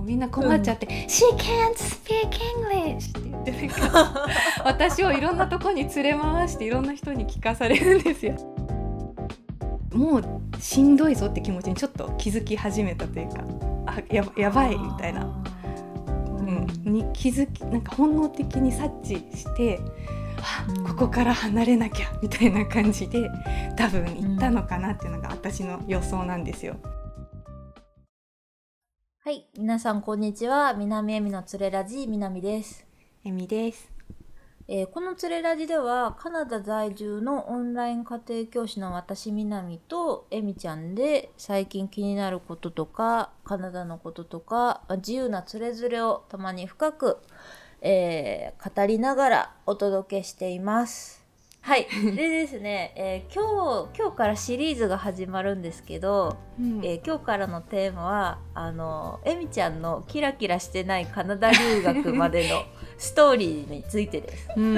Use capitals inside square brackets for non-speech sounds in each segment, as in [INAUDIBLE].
もうみんな困っちゃって「She can't speak English」って言ってなんか私をいろんなとこに連れ回していろんな人に聞かされるんですよ。もうしんどいぞって気持ちにちょっと気づき始めたというかあややばいみたいな、うん、に気づきなんか本能的に察知してあここから離れなきゃみたいな感じで多分行ったのかなっていうのが私の予想なんですよ。はい、皆さんこんにちは。南恵美のつれラジ、南です。えみです。えーこのつれラジでは、カナダ在住のオンライン家庭教師の私、南と恵美ちゃんで、最近気になることとか、カナダのこととか、まあ自由なつれづれをたまに深く、えー語りながらお届けしています。はい。でですね、えー今日、今日からシリーズが始まるんですけど、うんえー今日からのテーマはあのエミちゃんのキラキラしてないカナダ留学までの [LAUGHS] ストーリーについてです。うん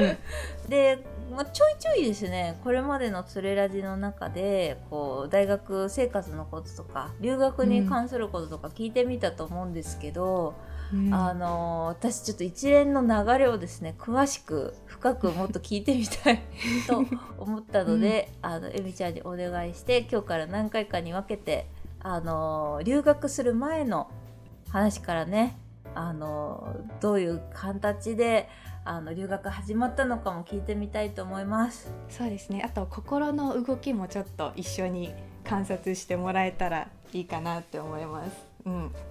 で、まあ、ちょいちょいですねこれまでの「つれラジ」の中でこう大学生活のこととか留学に関することとか聞いてみたと思うんですけど、うんあの私ちょっと一連の流れをですね詳しく深くもっと聞いてみたい [LAUGHS] と思ったので、あのエミちゃんにお願いして今日から何回かに分けてあの留学する前の話からねあのどういう形であの留学始まったのかも聞いてみたいと思います。そうですねあと心の動きもちょっと一緒に観察してもらえたらいいかなって思います。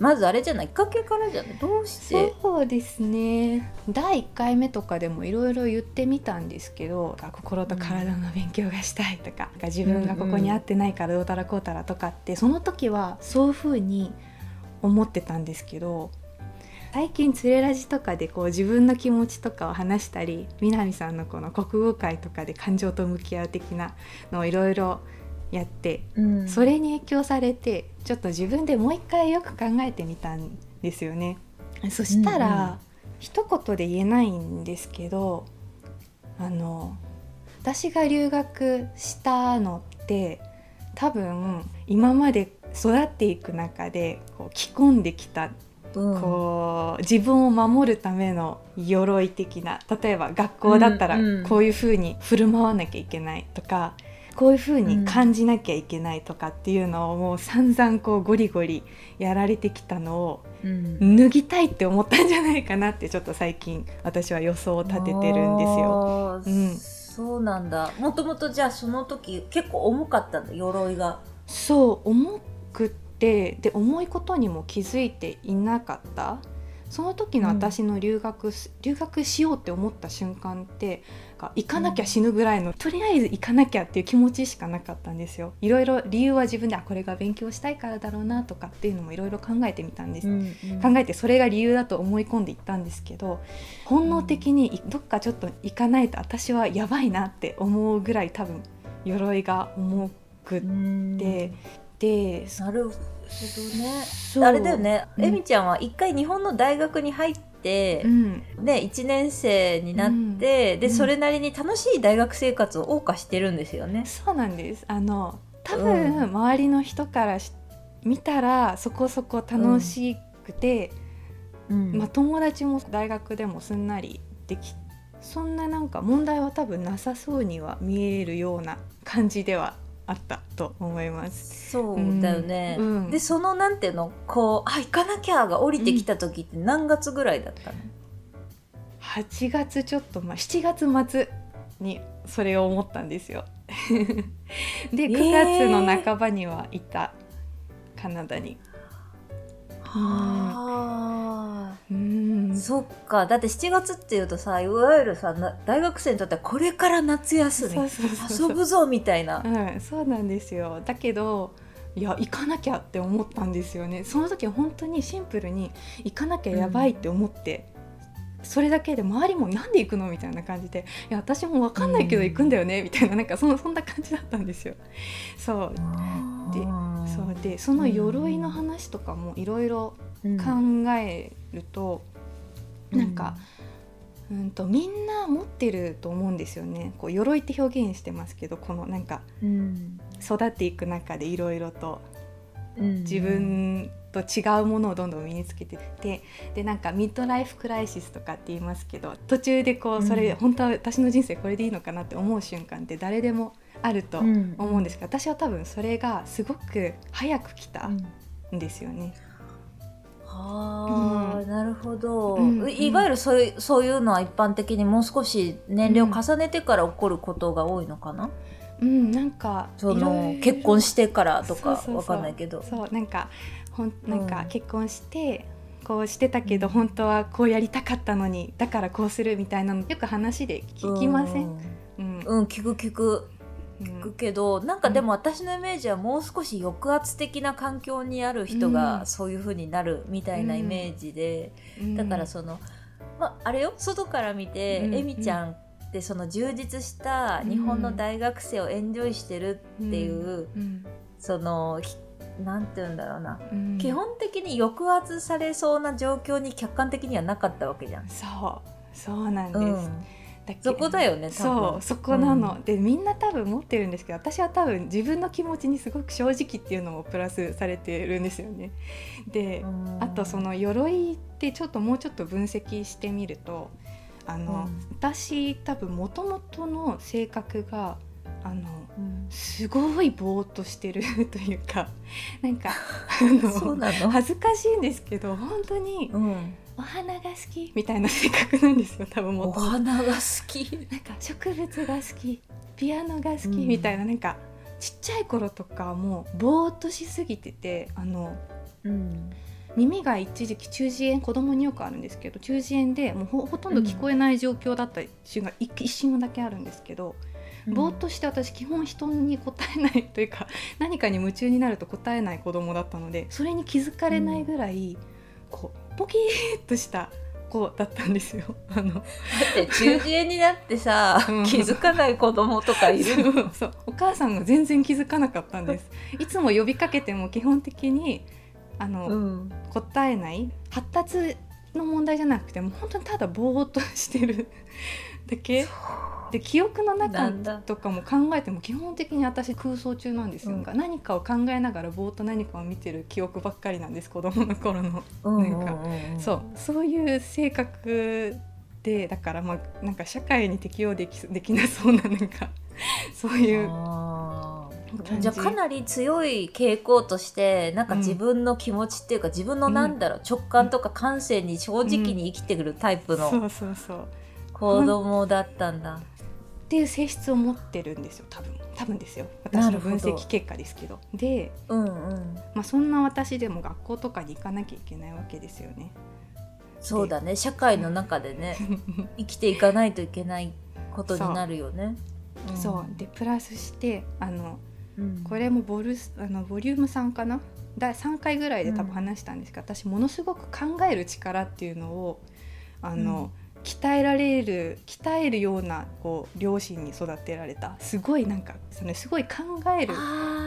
まずあれじゃないきっかけからじゃない？どうして？そうですね。第1回目とかでもいろいろ言ってみたんですけど心と体の勉強がしたいとか自分がここに合ってないからどうたらこうたらとかってその時はそういうふうに思ってたんですけど最近つれラジとかでこう自分の気持ちとかを話したり南さんのこの国語会とかで感情と向き合う的なのをいろいろやってうん。それに影響されてちょっと自分でもう一回よく考えてみたんですよね。そしたら、うんうん。一言で言えないんですけどあの私が留学したのって多分今まで育っていく中でこう着込んできたうん。こう自分を守るための鎧的な例えば学校だったらうんうん。こういうふうに振る舞わなきゃいけないとか、こういうふうに感じなきゃいけないとかっていうのをもう散々こうゴリゴリやられてきたのをうん。脱ぎたいって思ったんじゃないかなってちょっと最近私は予想を立ててるんですよ。そうなんだ。もともとじゃあその時結構重かったんだ鎧が。そう重くってで重いことにも気づいていなかったその時の私の留学す、留学しようって思った瞬間ってが行かなきゃ死ぬぐらいの、とりあえず行かなきゃっていう気持ちしかなかったんですよ。いろいろ理由は自分であこれが勉強したいからだろうなとかっていうのもいろいろ考えてみたんです、考えてそれが理由だと思い込んでいったんですけど本能的にいどっかちょっと行かないと私はやばいなって思うぐらい多分鎧が重くっうんて、でなるほどね。あれだよね、うん。えみちゃんは一回日本の大学に入ってう、ん、ね1年生になって、でうん。それなりに楽しい大学生活を謳歌してるんですよね。そうなんです。あの多う分ん。周りの人からし見たらそこそこ楽しくて、うん。まあ、友達も大学でもすんなりできそんななんか問題は多分なさそうには見えるような感じではあったと思います。そうだよね、うんうんでそのなんていうの？こうあ行かなきゃが降りてきた時って何月ぐらいだったの、8月ちょっと、まあ、7月末にそれを思ったんですよ。[LAUGHS] で9月の半ばにはいた、カナダに。はうん。あそっか。だって7月っていうとさいわゆるさな大学生にとってはこれから夏休み遊ぶぞみたいな。うん、そうなんですよ。だけどいや行かなきゃって思ったんですよね。その時は本当にシンプルに行かなきゃやばいって思って、それだけで周りもなんで行くのみたいな感じでいや私も分かんないけど行くんだよね、みたいななんかそのそんな感じだったんですよ。そう。でそうでその鎧の話とかもいろいろうん。考えると、なんか、うんとみんな持ってると思うんですよね。こう鎧って表現してますけどこのなんかうん。育っていく中でいろいろと。自分と違うものをどんどん身につけてって。でなんかミッドライフクライシスとかって言いますけど途中でこうそれ、うん、本当は私の人生これでいいのかなって思う瞬間って誰でもあると思うんですけど、うん、私は多分それがすごく早く来たん。ですよね。はあ、うん、なるほど、うんうん、いわゆるそういうそういうのは一齢的にもう少し年齢を重ねてから起こることが多いのかな、うん、なんかその結婚してからとかわかんないけど。そうなんかほんなんか結婚して、こうしてたけど本当はこうやりたかったのにだからこうするみたいなのよく話で聞きません、うん、うん、聞く聞く。聞くけど、うん、なんかでも私のイメージはもう少し抑圧的な環境にある人がそういう風になるみたいなイメージで、うん、だからその、まあ、あれよ外から見て、うん、エミちゃんってその充実した日本の大学生をエンジョイしてるっていう、そのなんて言うんだろうな、うん、基本的に抑圧されそうな状況に客観的にはなかったわけじゃん。そう。そうなんです、うん、そこだよねそうそこなの、うん、でみんな多分持ってるんですけど私は多分自分の気持ちにすごく正直っていうのもプラスされてるんですよね。であとその鎧ってちょっともうちょっと分析してみるとあの、私多分もともとの性格があの、うん、すごいぼーっとしてるというかなんか [LAUGHS] あの？恥ずかしいんですけど本当に、うん、お花が好き。みたいな性格なんですよ多分もお花が好き。なんか植物が好き。ピアノが好き。みたいな、うん、なんかちっちゃい頃とかもうぼーっとしすぎててあの、うん、耳が一時期中耳炎子供によくあるんですけど中耳炎でもうほとんど聞こえない状況だった瞬間、うん、一瞬だけあるんですけど。ぼーっとして私基本人に答えないというか [LAUGHS] 何かに夢中になると答えない子供だったのでそれに気づかれないぐらい、こうポキーっとした子だったんですよ。[LAUGHS] あのだって中耳炎になってさ、気づかない子供とかいるの。そうお母さんが全然気づかなかったんです。いつも呼びかけても基本的にあの、うん、答えない発達の問題じゃなくても本当にただぼーっとしてるだけ？で記憶の中とかも考えても基本的に私空想中なんですよ、うん、何かを考えながらぼーっと何かを見てる記憶ばっかりなんです子供の頃の、なんかそう。そういう性格でだからまあなんか社会に適応できできなそうななんか [LAUGHS] そういう。じ。ゃあかなり強い傾向としてなんか自分の気持ちっていうか、うん、自分のなんだろう、直感とか感性に正直に生きてくるタイプの子供だったんだ。っていう性質を持ってるんですよ。多分。多分ですよ。私の分析結果ですけど。で、うんうん。まあ、そんな私でも学校とかに行かなきゃいけないわけですよね。そうだね。社会の中でね [LAUGHS] 生きていかないといけないことになるよね。そう。うん、そう。でプラスしてあの、うん、これもボルあのボリューム3かな？第3回ぐらいで多分話したんですが、うん、私ものすごく考える力っていうのをあの、鍛えられる鍛えるようなこう両親に育てられた。すごいなんかそのすごい考える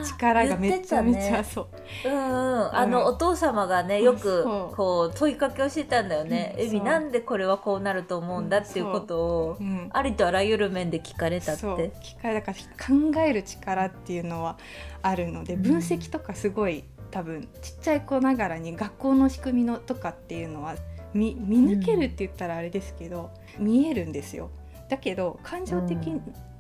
力がめちゃめちゃ、ね、そう、うんうん、あのお父様がねよくこう問いかけをしてたんだよね「エビなんでこれはこうなると思うんだ」っていうことを、うん、ありとあらゆる面で聞かれたって？聞かれたから考える力っていうのはあるので分析とかすごい、多分ちっちゃい子ながらに学校の仕組みのとかっていうのは見見抜けるって言ったらあれですけど、うん、見えるんですよ。だけど感情的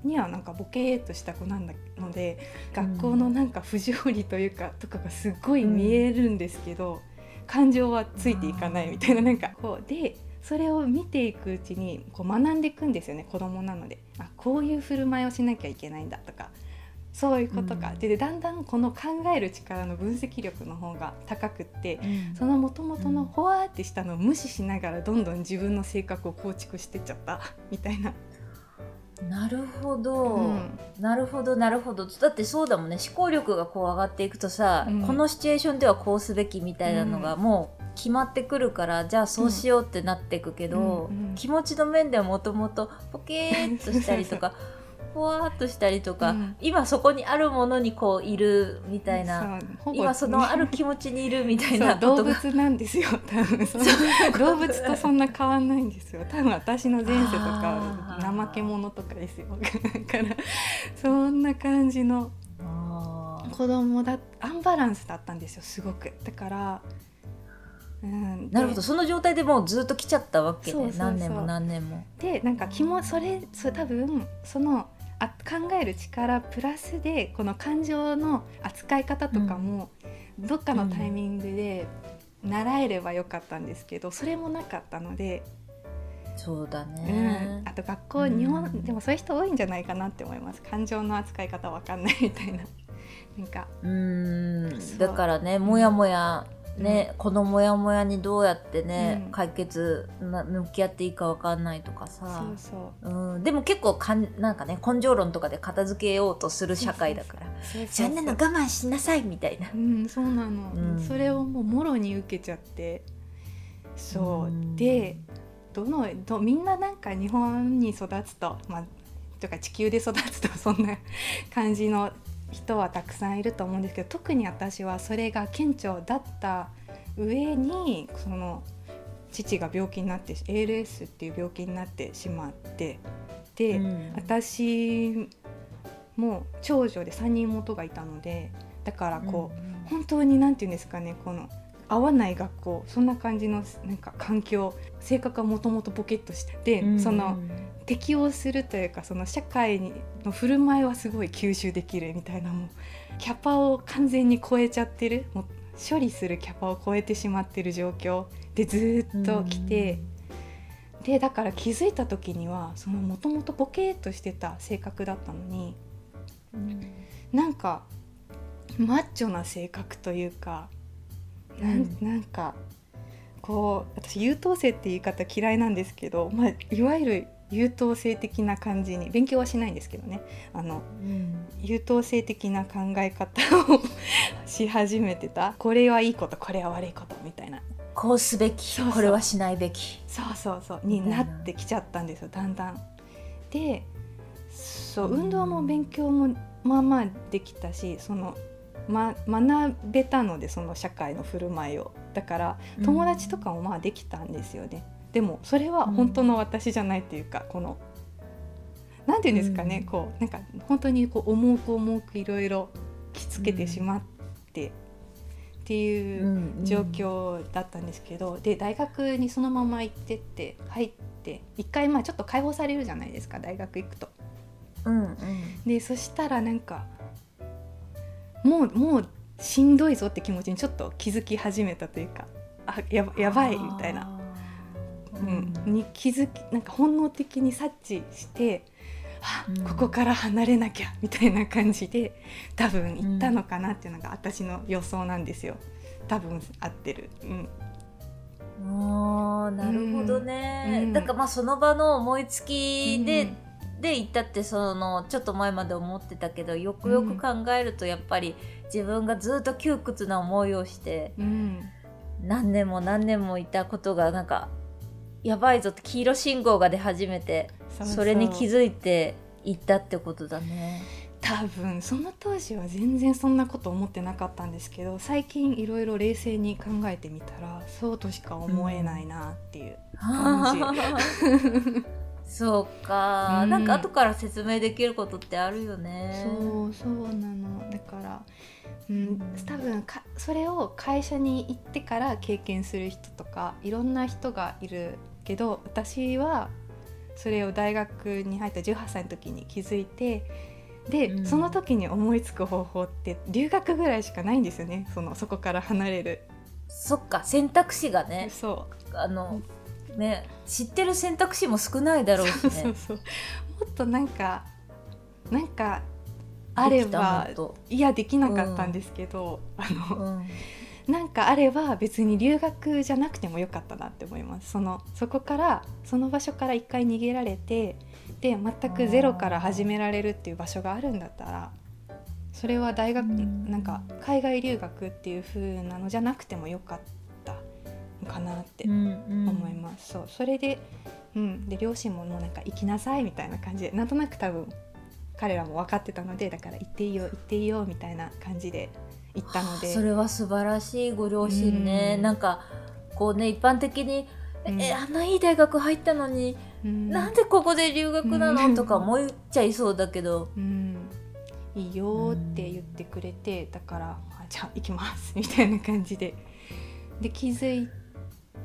にはなんかボケーっとした子なんだので、うん、学校のなんか不条理というかとかがすごい見えるんですけど、うん、感情はついていかないみたいななんかこうでそれを見ていくうちにこう学んでいくんですよね子供なので。あこういう振る舞いをしなきゃいけないんだとかそういうことか、うん、でだんだんこの考える力の分析力の方が高くって、うん、そのもともとのほわーってしたのを無視しながらどんどん自分の性格を構築してっちゃった。[LAUGHS] みたいな。なるほど、うん、なるほどなるほど。だってそうだもんね。思考力がこう上がっていくとさ、このシチュエーションではこうすべきみたいなのがもう決まってくるからじゃあそうしようってなっていくけど、気持ちの面ではもともとポケーっとしたりとか [LAUGHS] ふわっとしたりとか、うん、今そこにあるものにこういるみたいな今そのある気持ちにいるみたいな [LAUGHS] 動物なんですよ。[LAUGHS] 多分。動物とそんな変わんないんですよ。多分私の前世とか怠け者とかですよ。[LAUGHS] だからそんな感じの子供だアンバランスだったんですよすごく。だから、うん、でなるほど。その状態でもうずっと来ちゃったわけね。そうそうそう。何年も何年も。でなんか気もそれそれ多分そのあ考える力プラスでこの感情の扱い方とかも、どっかのタイミングで習えればよかったんですけどそれもなかったので、そうだうん。ね。あと学校うん。日本でもそういう人多いんじゃないかなって思います。感情の扱い方わかんないみたいな。なんかうーそう。んだからねもやもやね、このモヤモヤにどうやってね、うん。解決な向き合っていいかわかんないとかそさうそう。うん、でも結構かんなんかね根性論とかで片付けようとする社会だから。そんなの我慢しなさいみたいな。うん、そうなの、うん。それをもうもろに受けちゃって。そう、うん。でどのどみんななんか日本に育つとまあとか地球で育つとそんな感じの人はたくさんいると思うんですけど特に私はそれが顕著だった上にその父が病気になって ALS っていう病気になってしまってで、うん。私も長女で3人妹がいたのでだからこう、うん本当に何て言うんですかねこの合わない学校そんな感じのなんか環境性格はもともとボケっとしてて、うん。その適応するというかその社会にの振る舞いはすごい吸収できるみたいなもうキャパを完全に超えちゃってる。[LAUGHS] もう処理するキャパを超えてしまってる状況でずーっと来て。でだから気づいた時にはそのもともとボケーっとしてた性格だったのにうん。なんかマッチョな性格というかなん。なんかこう私優等生って言い方嫌いなんですけど、まあ、いわゆる優等生的な感じに勉強はしないんですけどね。あのうん。優等生的な考え方をし始めてた。これはいいことこれは悪いことみたいな。こうすべきこれはしないべき。そうそうそう。になってきちゃったんですよだんだん。でそううん。運動も勉強もまあまあできたしその、ま、学べたのでその社会の振る舞いを。だから友達とかもまあできたんですよね。でもそれは本当の私じゃないっていうかこのなんていうんですかね、うんこうなんか本当にこう重く重くいろいろきつけてしまってっていう。うん状況だったんですけど、で大学にそのまま行ってって入って一回まあちょっと解放されるじゃないですか大学行くと。うんうんでそしたらなんかもうもうしんどいぞって気持ちにちょっと気づき始めたというかあやばやばいみたいな、あうー。ん。に気づきなんか本能的に察知して。あうん。ここから離れなきゃみたいな感じで多分行ったのかなっていうのが私の予想なんですよ。多分合ってる、うん、あーなるほどね、うん。だからまあその場の思いつきで、うん。で行ったってそのちょっと前まで思ってたけどよくよく考えるとやっぱり自分がずっと窮屈な思いをしてうん。何年も何年もいたことがなんかやばいぞって黄色信号が出始めてそれに気づいて行ったってことだね。多分その当時は全然そんなこと思ってなかったんですけど最近いろいろ冷静に考えてみたらそうとしか思えないなっていう、感 [LAUGHS] そうか、うん。なんか後から説明できることってあるよね。そうそうなの。だから、うん、多分かそれを会社に行ってから経験する人とかいろんな人がいるけど私はそれを大学に入った18歳の時に気づいてで、うん。その時に思いつく方法って留学ぐらいしかないんですよね。そのそこから離れる。そっか選択肢がね。そあのね知ってる選択肢も少ないだろうしそうそうね。そう。もっとなんかなんかあればいやできなかったんですけど、あのうんなんかあれば別に留学じゃなくてもよかったなって思います。そのそこからその場所から一回逃げられてで全くゼロから始められるっていう場所があるんだったらそれは大学うん。なんか海外留学っていう風なのじゃなくてもよかったのかなって思います、そうそれで,、うん、で両親ももうなんか行きなさいみたいな感じでなんとなく多分彼らも分かってたのでだから行っていいよ行っていいよみたいな感じで行ったので。それは素晴らしいご両親ね、うん。なんかこうね一般的に、うん。えあんないい大学入ったのに、うん。なんでここで留学なの、うん。とか思っちゃいそうだけど、うん、いいよって言ってくれてだからあじゃあ行きますみたいな感じで。で気づい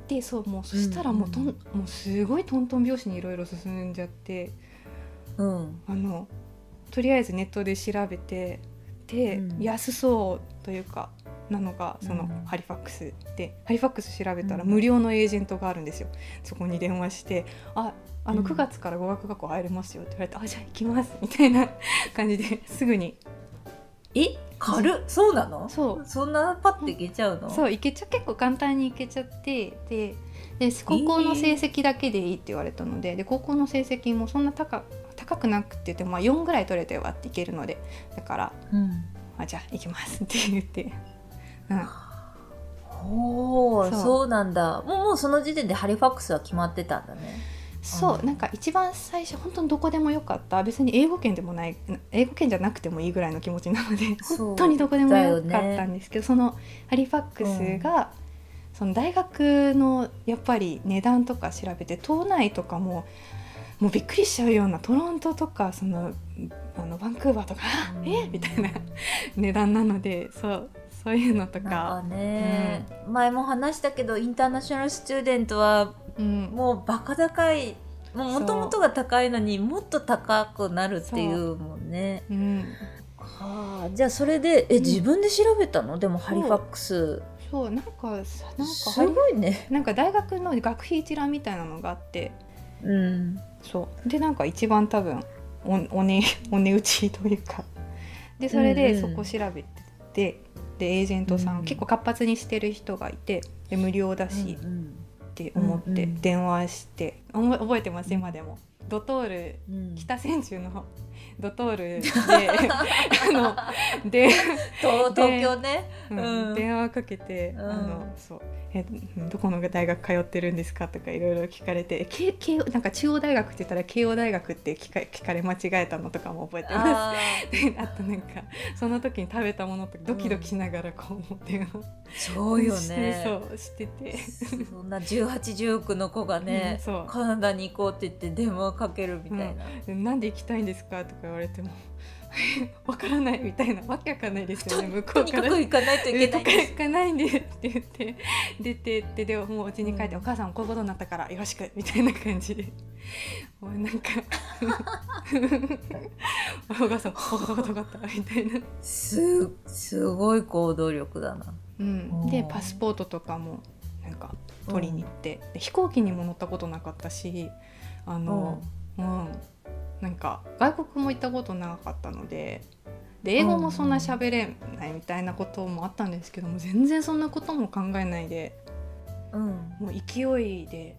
てそうもうそしたらもうとん、うんもうすごいトントン拍子にいろいろ進んじゃって。うん。あのとりあえずネットで調べてで、うん。安そうというかなのがそのうん。ハリファックスでハリファックス調べたらうん。無料のエージェントがあるんですよ。そこに電話して「ああのうん。9月から語学学校入れますよ」って言われて「あじゃあ行きます」みたいな感じで [LAUGHS] すぐに。え？軽っ。そうなの？そう。そんなパッていけちゃうの？そう行けちゃ結構簡単に行けちゃってでで高校の成績だけでいいって言われたので,、で高校の成績もそんな高高くなくてでもまあ4ぐらい取れてはっていけるのでだからうん。あじゃあ行きますって言って、うん、ほう。そうなんだ。もうもうその時点でハリファックスは決まってたんだね。そううん。なんか一番最初本当にどこでもよかった。別に英語圏でもない英語圏じゃなくてもいいぐらいの気持ちなので [LAUGHS] 本当にどこでもよかったんですけど、そのハリファックスが、その大学のやっぱり値段とか調べて島内とかももうびっくりしちゃうようなトロントとかそのあのバンクーバーとか、うん。[LAUGHS] え？みたいな [LAUGHS] 値段なのでそうそういうのとか。かね、前も話したけどインターナショナルスチューデントはうん、もうバカ高いもともとが高いのにもっと高くなるっていうもんね。う。ん、はあじゃあそれでえ、うん。自分で調べたの？でもハリファックス。そうなんかさなんかすごいね。なんか大学の学費一覧みたいなのがあって。うんそう。でなんか一番多分おお値 [LAUGHS] お値打ちというか。でそれでうんうん。そこ調べてて、でエージェントさん、うん結構活発にしてる人がいてで無料だしうんって思ってうんうん。電話して、おも覚えてます？今でも。ドトールうん。北千住のドトールで [LAUGHS] あので、東東京ね。うんうん電話かけて、うんあのそうえどこの大学通ってるんですかとかいろいろ聞かれてなんか中央大学って言ったら慶応大学って聞か聞かれ間違えたのとかも覚えてます。あ [LAUGHS] となんかその時に食べたものとかドキドキしながらこう電話ーそうよね。そうしててそんな1819の子がね、うんカナダに行こうって言って電話かけるみたいな。でなんで行きたいんですかとか言われても [LAUGHS] わからないみたいなわけわかんないですよね向ことうにから行かないといけない。んです行かないんでって言って出てってでももううちに帰って、うん。お母さんこういうことになったからよろしくみたいな感じ。でもうなんか [LAUGHS] お母さん「分かった分かった分かった」みたいな。すすごい行動力だな。うん、でパスポートとかもなんか取りに行って、で飛行機にも乗ったことなかったしあの、うんなんか外国も行ったことなかったのでで英語もそんな喋れないみたいなこともあったんですけども全然そんなことも考えないでうん、もう勢いで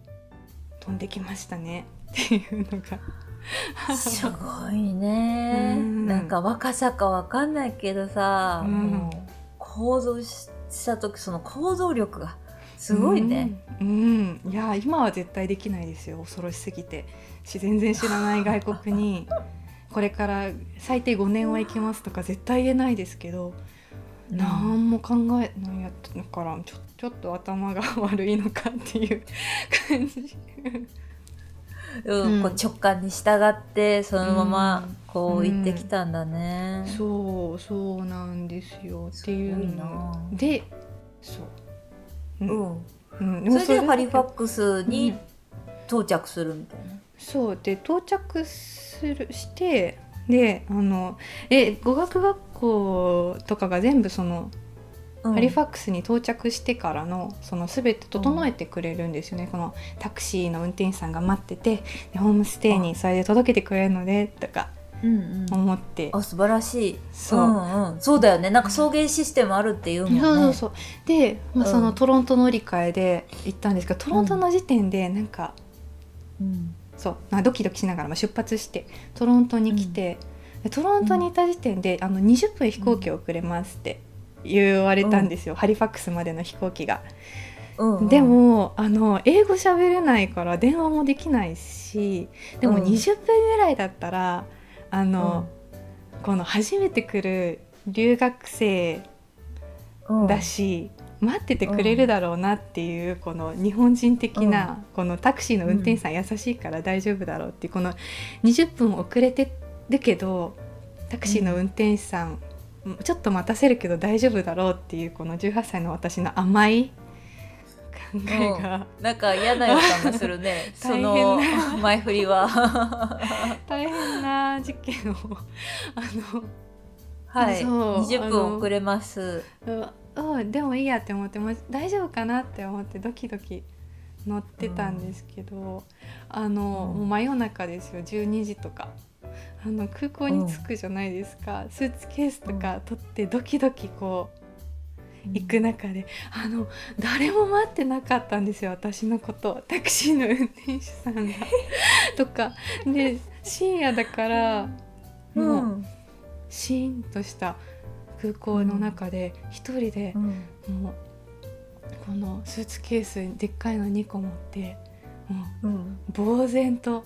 飛んできましたね。っていうのが。すごいね、うん。なんか若さかわかんないけどさ、うん。もう行動しした時その行動力がすごいね、うん、うん。いや今は絶対できないですよ。恐ろしすぎて。し全然知らない外国にこれから最低5年は行きますとか絶対言えないですけど、うん何も考えないやっただからちょちょっと頭が悪いのかっていう感じ。うんうんこう直感に従ってそのままうんこう行ってきたんだね、そうそうなんですよ。っていうの。でそう、ううん。ん、うんそれでハリファクックスに到着するみたいな、そうで到着するしてであのえ語学学校とかが全部その、うん。ハリファックスに到着してからのその全て整えてくれるんですよね、このタクシーの運転手さんが待っててでホームステイにそれで届けてくれるのでとかうんうん。思って、あ素晴らしい。そう。うんうん、そうだよね。なんか送迎システムあるっていうもんね。そうそうそう。で、まあ、うん。そのトロント乗り換えで行ったんですけどトロントの時点でなんか、うんそうまあドキドキしながらまあ出発してトロントに来て、でトロントにいた時点で、あの20分飛行機遅れますって言われたんですよ、ハリファックスまでの飛行機が。うんうん。でもあの英語喋れないから電話もできないしでもうん。20分ぐらいだったら、あの、この初めて来る留学生うん。だし、待っててくれるだろうなっていう、この日本人的な、このタクシーの運転手さん優しいから大丈夫だろうっていうこの20分遅れてるけどタクシーの運転手さん、ちょっと待たせるけど大丈夫だろうっていうこの18歳の私の甘い考えが、うん、なんか嫌な予感がするね。[LAUGHS] その前振りは。[LAUGHS] 大変な事件をあのはい。20分遅れますうんでもいいやって思っても大丈夫かなって思ってドキドキ乗ってたんですけど、うん、あの、もう真夜中ですよ。12時とか。あの空港に着くじゃないですか、うん、スーツケースとか取ってドキドキこう、行く中で。あの誰も待ってなかったんですよ。私のこと。タクシーの運転手さんが。とか。で深夜だからもう、シーンとした空港の中で一人で、もうこのスーツケースでっかいの2個持ってもう、呆然と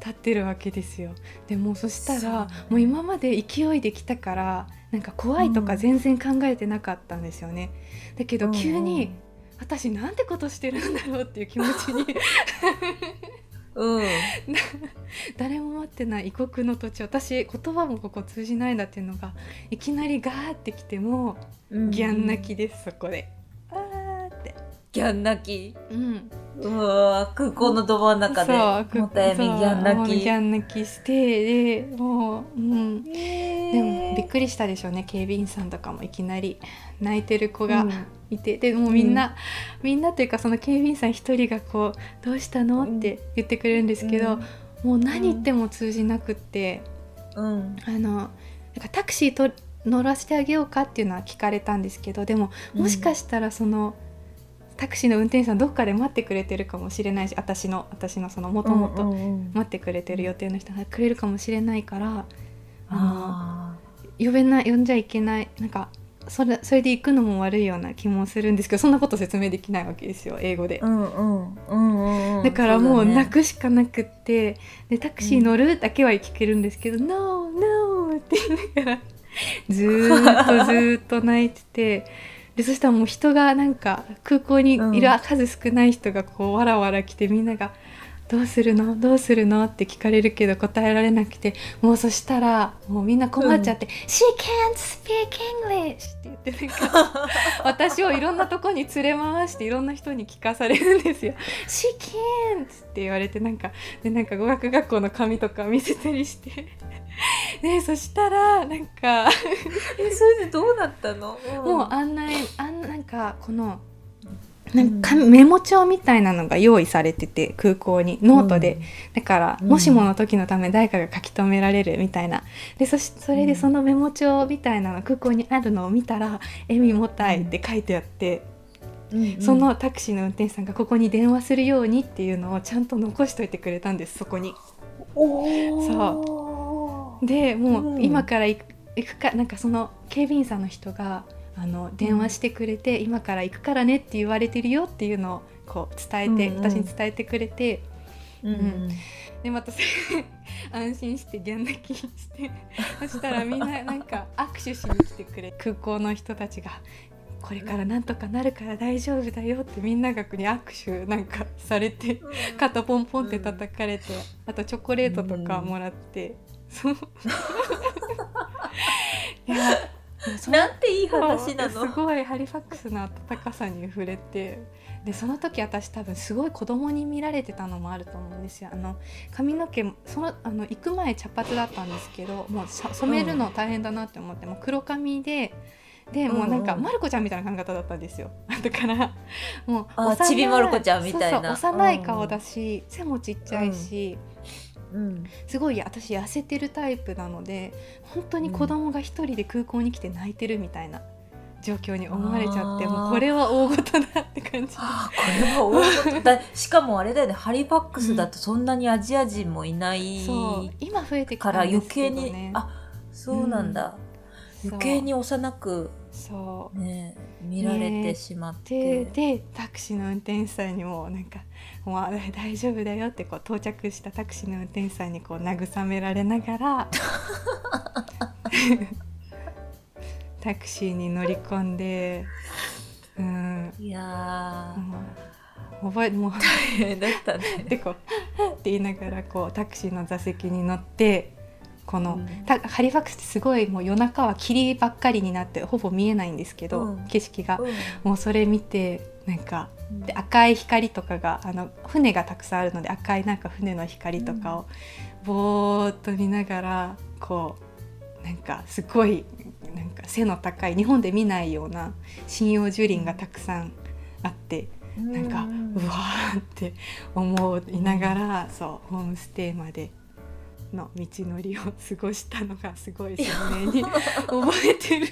立ってるわけですよ。でもそしたらもう今まで勢いで来たからなんか怖いとか全然考えてなかったんですよね。だけど急に、私なんてことしてるんだろうっていう気持ちに [LAUGHS] うん、[LAUGHS] 誰も待ってない異国の土地私言葉もここ通じないんだっていうのがいきなりガーってきても、うん、ギャン泣きですそこで。ギャン泣き、うん、うわ空港のど真ん中でもたやみギャン泣き。ギャン泣きしてでもう、うん、でもびっくりしたでしょうね警備員さんとかもいきなり。泣いてる子がいて、うん、でもみんな、うん、みんなというかその警備員さん一人がこう「どうしたの?」って言ってくれるんですけど、もう何言っても通じなくって、うん、あのなんかタクシーと乗らせてあげようかっていうのは聞かれたんですけどでももしかしたらその。タクシーの運転手さんどっかで待ってくれてるかもしれないし私の私のそのもともと待ってくれてる予定の人がくれるかもしれないからあの呼べない呼んじゃいけないなんかそれそれで行くのも悪いような気もするんですけどそんなこと説明できないわけですよ英語で、だからもう泣くしかなくって、でタクシー乗るだけは聞けるんですけど「No No」って言いながらずっとずっと泣いてて。でそしたらもう人がなんか空港にいる数少ない人がこうわらわら来てみんなが「どうするの？どうするの?」って聞かれるけど答えられなくてもうそしたらもうみんな困っちゃって「うん、She can't speak English」って言ってなんか [LAUGHS] 私をいろんなとこに連れ回していろんな人に聞かされるんですよ。She can't って言われてなんかでなんか語学学校の紙とか見せたりして。で [LAUGHS] そしたらなんか [LAUGHS] えそれでどうなったの、うん、もう案内あんなんかこのなんかメモ帳みたいなのが用意されてて空港にノートで、うん、だから、もしもの時のため誰かが書き留められるみたいな。でそしそれでそのメモ帳みたいなの空港にあるのを見たら「えみもたい」って書いてあって。うんうん、そのタクシーの運転手さんがここに電話するようにっていうのをちゃんと残しといてくれたんですそこに。そうでもう今から行くかなんかその警備員さんの人があの電話してくれて、うん、今から行くからねって言われてるよっていうのをこう伝えて、うんうん、私に伝えてくれて、うん、うん、でまた安心してギャン泣きして [LAUGHS] そしたらみんななんか握手しに来てくれ空港の人たちがこれからなんとかなるから大丈夫だよってみんながに握手なんかされて、肩ポンポンって叩かれて、あとチョコレートとかもらって、そう。[LAUGHS] いや [LAUGHS] なんていい話なの。すごいハリファックスの温かさに触れて。でその時私多分すごい子供に見られてたのもあると思うんですよ。あの髪の毛そのあの行く前茶髪だったんですけどもう染めるの大変だなって思って、も黒髪ででもうなんか、まる子ちゃんみたいな髪型だったんですよ。[LAUGHS] だからもうあちびまる子ちゃんみたいな。幼い顔だし、背もちっちゃいし、うん、すごい私痩せてるタイプなので本当に子供が一人で空港に来て泣いてるみたいな。状況に思われちゃってもうこれは大事だって感じ [LAUGHS] これは大事だしかもあれだよねハリーバックスだとそんなにアジア人もいない、うん、今増えてから余計にあそうなんだ、うん、余計に幼くそう、ね、見られてしまって、ね、でタクシーの運転手さんにもなんか「もう大丈夫だよ」ってこう到着したタクシーの運転手さんにこう慰められながら [LAUGHS] タクシーに乗り込んで、うん、いやもう覚えもう大変だったね。[LAUGHS] でこうって言いながらこうタクシーの座席に乗ってこの、ハリファクスってすごいもう夜中は霧ばっかりになってほぼ見えないんですけど、うん。景色が、うん。もうそれ見てなんかで赤い光とかがあの船がたくさんあるので赤いなんか船の光とかをぼーっと見ながらこうなんかすごいなんか背の高い日本で見ないような針葉樹林がたくさんあってなんかうわーって思いながらそうホームステイまでの道のりを過ごしたのがすごい鮮明に覚えてる。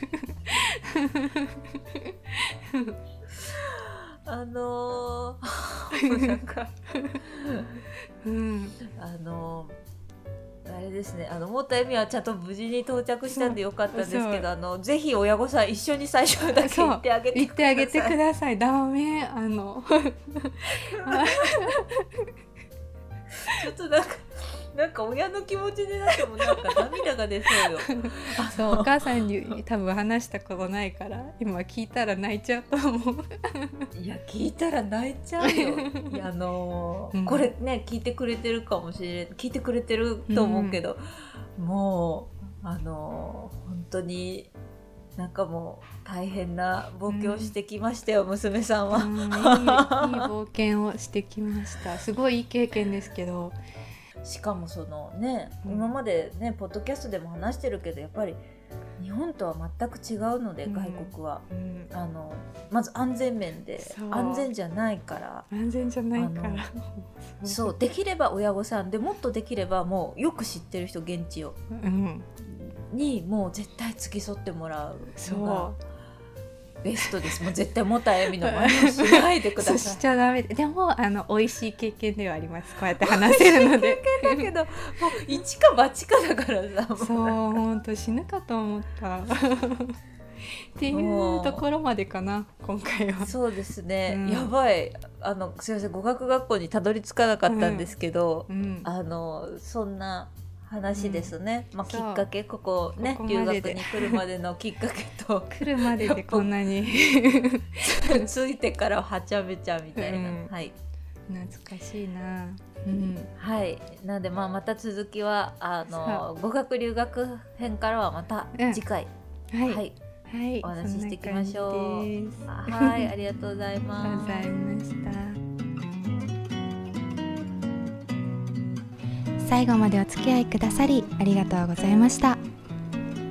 あのー、なんかうん。あのーあれですね。あの太田恵美はちゃんと無事に到着したんでよかったんですけどあのぜひ親御さん一緒に最初だけ行ってあげて言ってあげてくさいださい。ダメ。あの。[LAUGHS] ちょっとなんかなんか親の気持ちになってもなんか涙が出そうよ。[LAUGHS] そうお母さんに多分話したことないから今聞いたら泣いちゃうと思う。いや聞いたら泣いちゃうよ。い [LAUGHS] やあのーうん。これね聞いてくれてるかもしれん聞いてくれてると思うけど、もうあのー本当になんかもう大変な冒険をしてきましたよ、娘さんは。うん。いいいい冒険をしてきました。すごいいい経験ですけど、しかもそのね、うん。今までねポッドキャストでも話してるけどやっぱり日本とは全く違うので、うん。外国は。うん、あのまず安全面で安全じゃないから。安全じゃないから。[LAUGHS] そう。できれば親御さんでもっとできればもうよく知ってる人現地を。うん、にもう絶対付き添ってもらうそベストですもう絶対もたえみの真似をしないでください [LAUGHS] しちゃダメで、でもあの美味しい経験ではあります。こうやって話せるので。[LAUGHS] だけどもう一か八かだからさそう本当死ぬかと思った。っていうところまでかな今回は。そうですね、うんやばいあのすいません語学学校にたどり着かなかったんですけど、うん、あのそんな話ですね、まあ、きっかけここねここ留学に来るまでのきっかけと来るまででこんなに。[LAUGHS] ついてからはちゃめちゃみたいな、う [LAUGHS] んはい、懐かしいな。うん、はい、なんでまあまた続きはあの語学留学編からはまたうん。次回、はい、はい。はい、お話ししていきましょう。はい、ありがとうございありがとうまございました。最後までお付き合いくださりありがとうございました。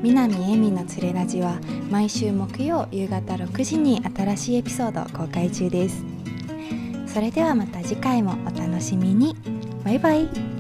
南恵美のつれラジは毎週木曜夕方6時に新しいエピソードを公開中です。それではまた次回もお楽しみに。バイバイ。